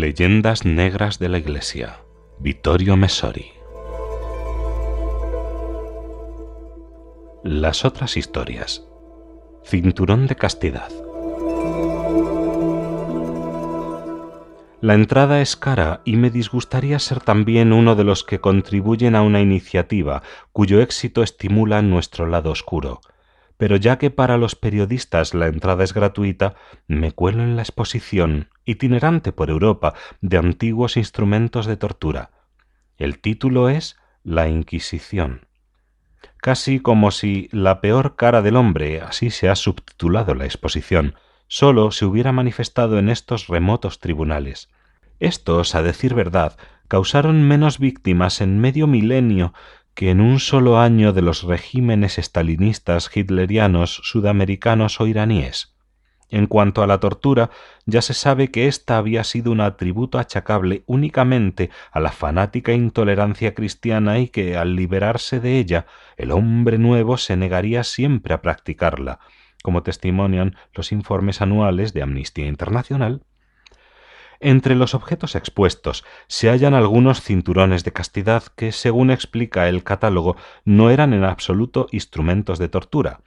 Leyendas Negras de la Iglesia. Vittorio Messori. Las otras historias. Cinturón de castidad. La entrada es cara y me disgustaría ser también uno de los que contribuyen a una iniciativa cuyo éxito estimula nuestro lado oscuro. Pero ya que para los periodistas la entrada es gratuita, me cuelo en la exposición, itinerante por Europa, de antiguos instrumentos de tortura. El título es La Inquisición. Casi como si la peor cara del hombre, así se ha subtitulado la exposición, sólo se hubiera manifestado en estos remotos tribunales. Estos, a decir verdad, causaron menos víctimas en medio milenio que en un solo año de los regímenes estalinistas, hitlerianos, sudamericanos o iraníes. En cuanto a la tortura, ya se sabe que ésta había sido un atributo achacable únicamente a la fanática intolerancia cristiana y que, al liberarse de ella, el hombre nuevo se negaría siempre a practicarla, como testimonian los informes anuales de Amnistía Internacional. Entre los objetos expuestos se hallan algunos cinturones de castidad que, según explica el catálogo, no eran en absoluto instrumentos de tortura.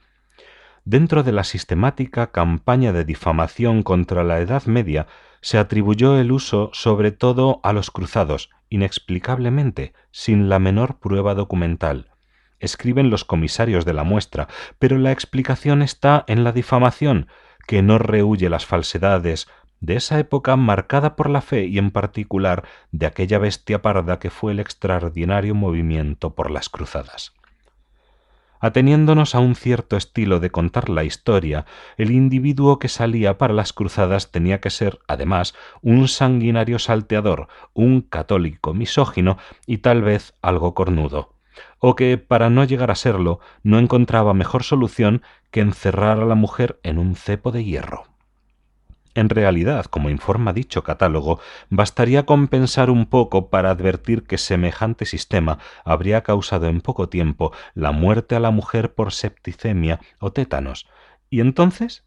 Dentro de la sistemática campaña de difamación contra la Edad Media se atribuyó el uso sobre todo a los cruzados, inexplicablemente, sin la menor prueba documental. Escriben los comisarios de la muestra, pero la explicación está en la difamación, que no rehuye las falsedades, de esa época marcada por la fe y en particular de aquella bestia parda que fue el extraordinario movimiento por las cruzadas. Ateniéndonos a un cierto estilo de contar la historia, el individuo que salía para las cruzadas tenía que ser, además, un sanguinario salteador, un católico misógino y tal vez algo cornudo, o que, para no llegar a serlo, no encontraba mejor solución que encerrar a la mujer en un cepo de hierro. En realidad, como informa dicho catálogo, bastaría con pensar un poco para advertir que semejante sistema habría causado en poco tiempo la muerte a la mujer por septicemia o tétanos. ¿Y entonces?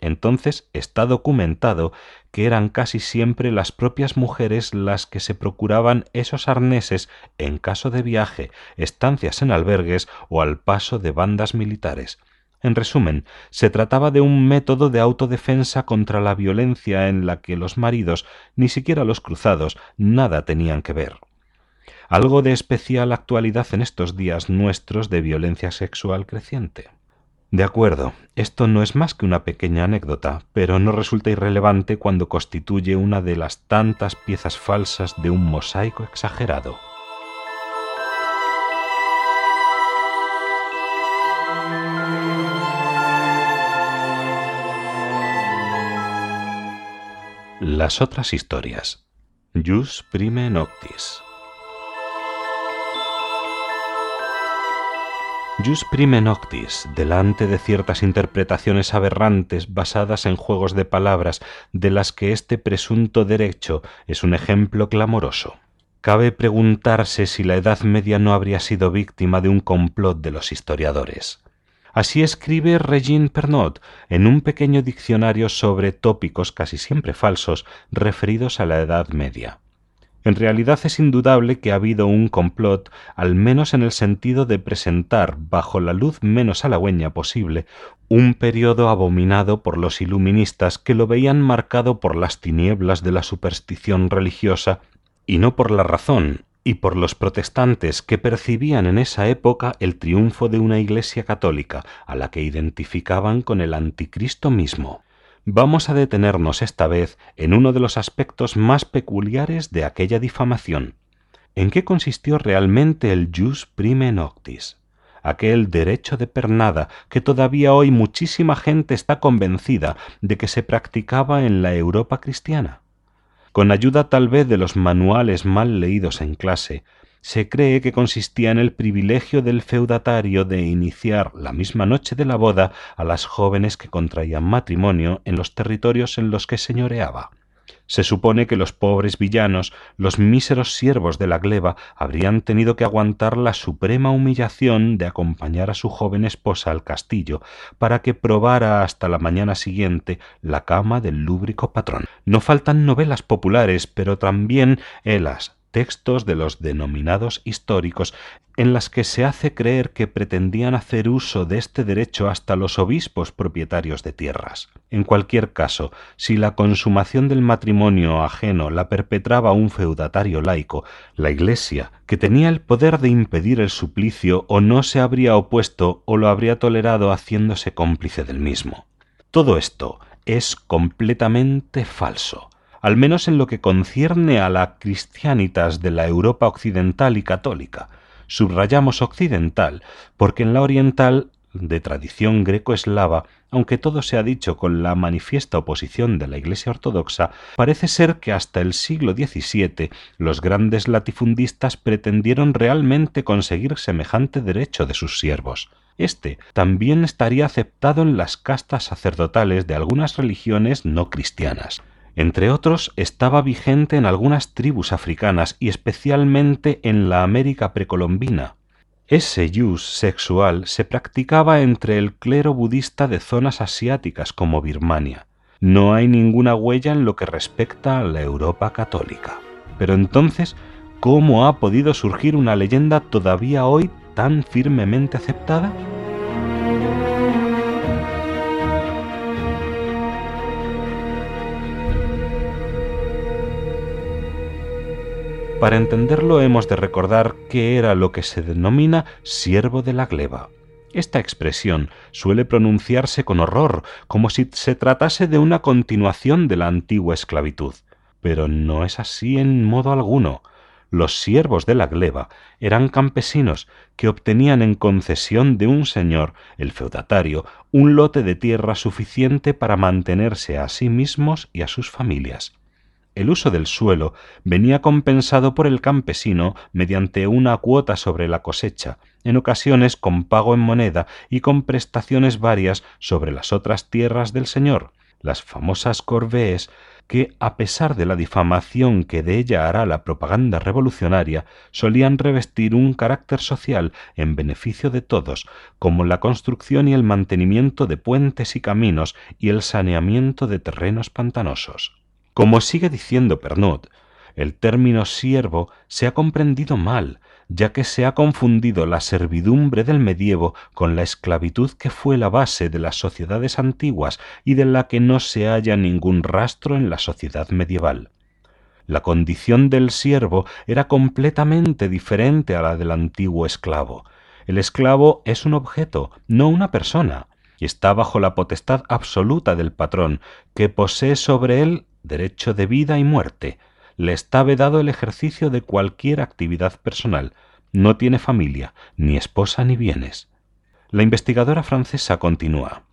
Entonces está documentado que eran casi siempre las propias mujeres las que se procuraban esos arneses en caso de viaje, estancias en albergues o al paso de bandas militares. En resumen, se trataba de un método de autodefensa contra la violencia en la que los maridos, ni siquiera los cruzados, nada tenían que ver. Algo de especial actualidad en estos días nuestros de violencia sexual creciente. De acuerdo, esto no es más que una pequeña anécdota, pero no resulta irrelevante cuando constituye una de las tantas piezas falsas de un mosaico exagerado. Las otras historias. Jus prime noctis. Jus prime noctis, delante de ciertas interpretaciones aberrantes basadas en juegos de palabras de las que este presunto derecho es un ejemplo clamoroso. Cabe preguntarse si la Edad Media no habría sido víctima de un complot de los historiadores. Así escribe Regine Pernot en un pequeño diccionario sobre tópicos casi siempre falsos referidos a la Edad Media. En realidad es indudable que ha habido un complot, al menos en el sentido de presentar, bajo la luz menos halagüeña posible, un periodo abominado por los iluministas que lo veían marcado por las tinieblas de la superstición religiosa y no por la razón, y por los protestantes que percibían en esa época el triunfo de una Iglesia católica, a la que identificaban con el anticristo mismo. Vamos a detenernos esta vez en uno de los aspectos más peculiares de aquella difamación. ¿En qué consistió realmente el jus prime noctis? aquel derecho de pernada que todavía hoy muchísima gente está convencida de que se practicaba en la Europa cristiana. Con ayuda tal vez de los manuales mal leídos en clase, se cree que consistía en el privilegio del feudatario de iniciar la misma noche de la boda a las jóvenes que contraían matrimonio en los territorios en los que señoreaba. Se supone que los pobres villanos, los míseros siervos de la gleba, habrían tenido que aguantar la suprema humillación de acompañar a su joven esposa al castillo para que probara hasta la mañana siguiente la cama del lúbrico patrón. No faltan novelas populares, pero también helas, textos de los denominados históricos en las que se hace creer que pretendían hacer uso de este derecho hasta los obispos propietarios de tierras. En cualquier caso, si la consumación del matrimonio ajeno la perpetraba un feudatario laico, la Iglesia, que tenía el poder de impedir el suplicio, o no se habría opuesto o lo habría tolerado haciéndose cómplice del mismo. Todo esto es completamente falso al menos en lo que concierne a la cristianitas de la Europa occidental y católica. Subrayamos occidental, porque en la oriental, de tradición greco-eslava, aunque todo se ha dicho con la manifiesta oposición de la Iglesia ortodoxa, parece ser que hasta el siglo XVII los grandes latifundistas pretendieron realmente conseguir semejante derecho de sus siervos. Este también estaría aceptado en las castas sacerdotales de algunas religiones no cristianas. Entre otros, estaba vigente en algunas tribus africanas y especialmente en la América precolombina. Ese yus sexual se practicaba entre el clero budista de zonas asiáticas como Birmania. No hay ninguna huella en lo que respecta a la Europa católica. Pero entonces, ¿cómo ha podido surgir una leyenda todavía hoy tan firmemente aceptada? Para entenderlo hemos de recordar qué era lo que se denomina siervo de la gleba. Esta expresión suele pronunciarse con horror, como si se tratase de una continuación de la antigua esclavitud. Pero no es así en modo alguno. Los siervos de la gleba eran campesinos que obtenían en concesión de un señor, el feudatario, un lote de tierra suficiente para mantenerse a sí mismos y a sus familias. El uso del suelo venía compensado por el campesino mediante una cuota sobre la cosecha, en ocasiones con pago en moneda y con prestaciones varias sobre las otras tierras del señor, las famosas corvees que, a pesar de la difamación que de ella hará la propaganda revolucionaria, solían revestir un carácter social en beneficio de todos, como la construcción y el mantenimiento de puentes y caminos y el saneamiento de terrenos pantanosos. Como sigue diciendo Pernod, el término siervo se ha comprendido mal, ya que se ha confundido la servidumbre del medievo con la esclavitud que fue la base de las sociedades antiguas y de la que no se halla ningún rastro en la sociedad medieval. La condición del siervo era completamente diferente a la del antiguo esclavo. El esclavo es un objeto, no una persona, y está bajo la potestad absoluta del patrón, que posee sobre él derecho de vida y muerte, le está vedado el ejercicio de cualquier actividad personal, no tiene familia, ni esposa ni bienes. La investigadora francesa continúa.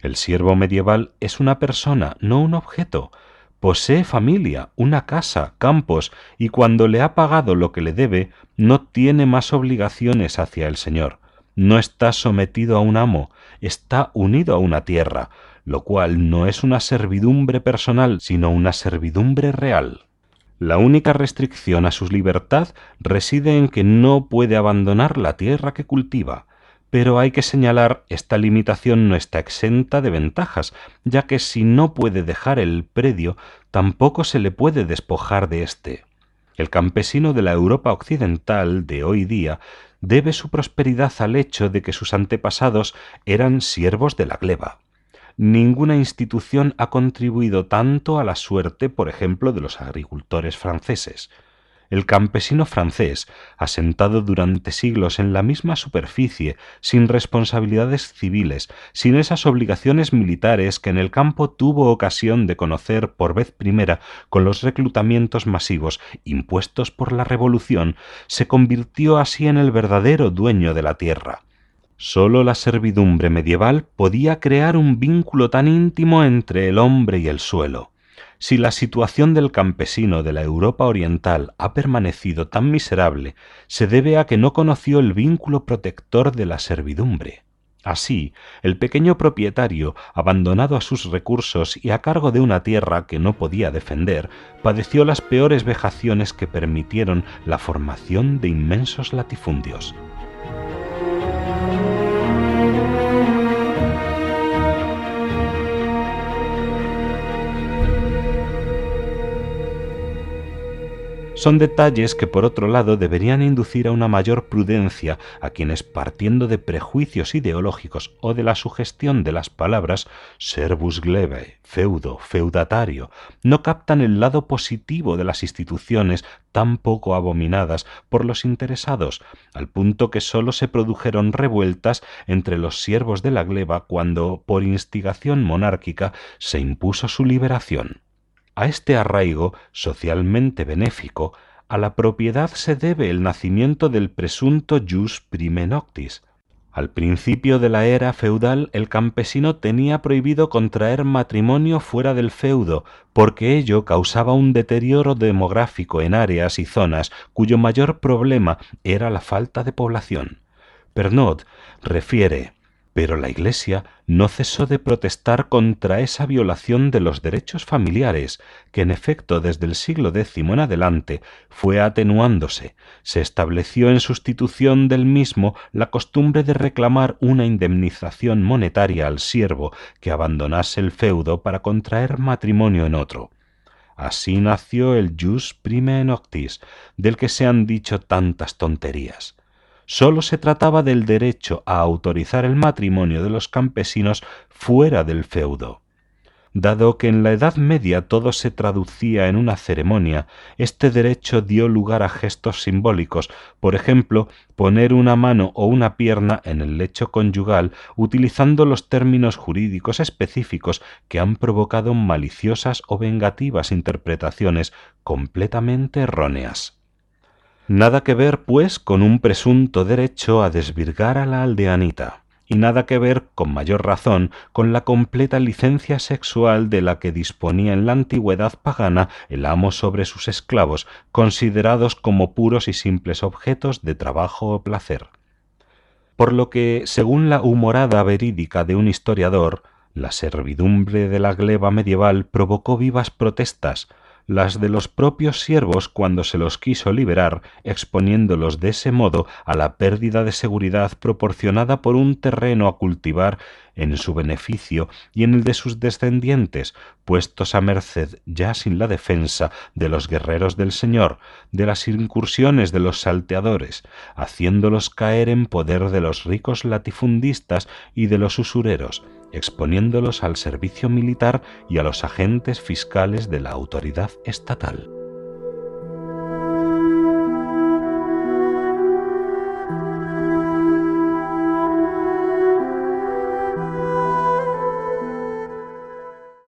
El siervo medieval es una persona, no un objeto. Posee familia, una casa, campos, y cuando le ha pagado lo que le debe, no tiene más obligaciones hacia el Señor. No está sometido a un amo, está unido a una tierra, lo cual no es una servidumbre personal, sino una servidumbre real. La única restricción a su libertad reside en que no puede abandonar la tierra que cultiva, pero hay que señalar esta limitación no está exenta de ventajas, ya que si no puede dejar el predio, tampoco se le puede despojar de éste. El campesino de la Europa occidental de hoy día debe su prosperidad al hecho de que sus antepasados eran siervos de la gleba ninguna institución ha contribuido tanto a la suerte, por ejemplo, de los agricultores franceses. El campesino francés, asentado durante siglos en la misma superficie, sin responsabilidades civiles, sin esas obligaciones militares que en el campo tuvo ocasión de conocer por vez primera con los reclutamientos masivos impuestos por la Revolución, se convirtió así en el verdadero dueño de la tierra. Sólo la servidumbre medieval podía crear un vínculo tan íntimo entre el hombre y el suelo. Si la situación del campesino de la Europa oriental ha permanecido tan miserable, se debe a que no conoció el vínculo protector de la servidumbre. Así, el pequeño propietario, abandonado a sus recursos y a cargo de una tierra que no podía defender, padeció las peores vejaciones que permitieron la formación de inmensos latifundios. Son detalles que por otro lado deberían inducir a una mayor prudencia a quienes partiendo de prejuicios ideológicos o de la sugestión de las palabras servus glebe, feudo, feudatario, no captan el lado positivo de las instituciones tan poco abominadas por los interesados, al punto que sólo se produjeron revueltas entre los siervos de la gleba cuando, por instigación monárquica, se impuso su liberación. A este arraigo socialmente benéfico, a la propiedad se debe el nacimiento del presunto jus prime noctis. Al principio de la era feudal el campesino tenía prohibido contraer matrimonio fuera del feudo, porque ello causaba un deterioro demográfico en áreas y zonas cuyo mayor problema era la falta de población. Pernod refiere pero la Iglesia no cesó de protestar contra esa violación de los derechos familiares, que en efecto desde el siglo X en adelante fue atenuándose. Se estableció en sustitución del mismo la costumbre de reclamar una indemnización monetaria al siervo que abandonase el feudo para contraer matrimonio en otro. Así nació el jus prime noctis, del que se han dicho tantas tonterías sólo se trataba del derecho a autorizar el matrimonio de los campesinos fuera del feudo. Dado que en la Edad Media todo se traducía en una ceremonia, este derecho dio lugar a gestos simbólicos, por ejemplo, poner una mano o una pierna en el lecho conyugal utilizando los términos jurídicos específicos que han provocado maliciosas o vengativas interpretaciones completamente erróneas. Nada que ver, pues, con un presunto derecho a desvirgar a la aldeanita, y nada que ver, con mayor razón, con la completa licencia sexual de la que disponía en la antigüedad pagana el amo sobre sus esclavos, considerados como puros y simples objetos de trabajo o placer. Por lo que, según la humorada verídica de un historiador, la servidumbre de la gleba medieval provocó vivas protestas, las de los propios siervos cuando se los quiso liberar, exponiéndolos de ese modo a la pérdida de seguridad proporcionada por un terreno a cultivar en su beneficio y en el de sus descendientes, puestos a merced ya sin la defensa de los guerreros del Señor, de las incursiones de los salteadores, haciéndolos caer en poder de los ricos latifundistas y de los usureros, exponiéndolos al servicio militar y a los agentes fiscales de la autoridad estatal.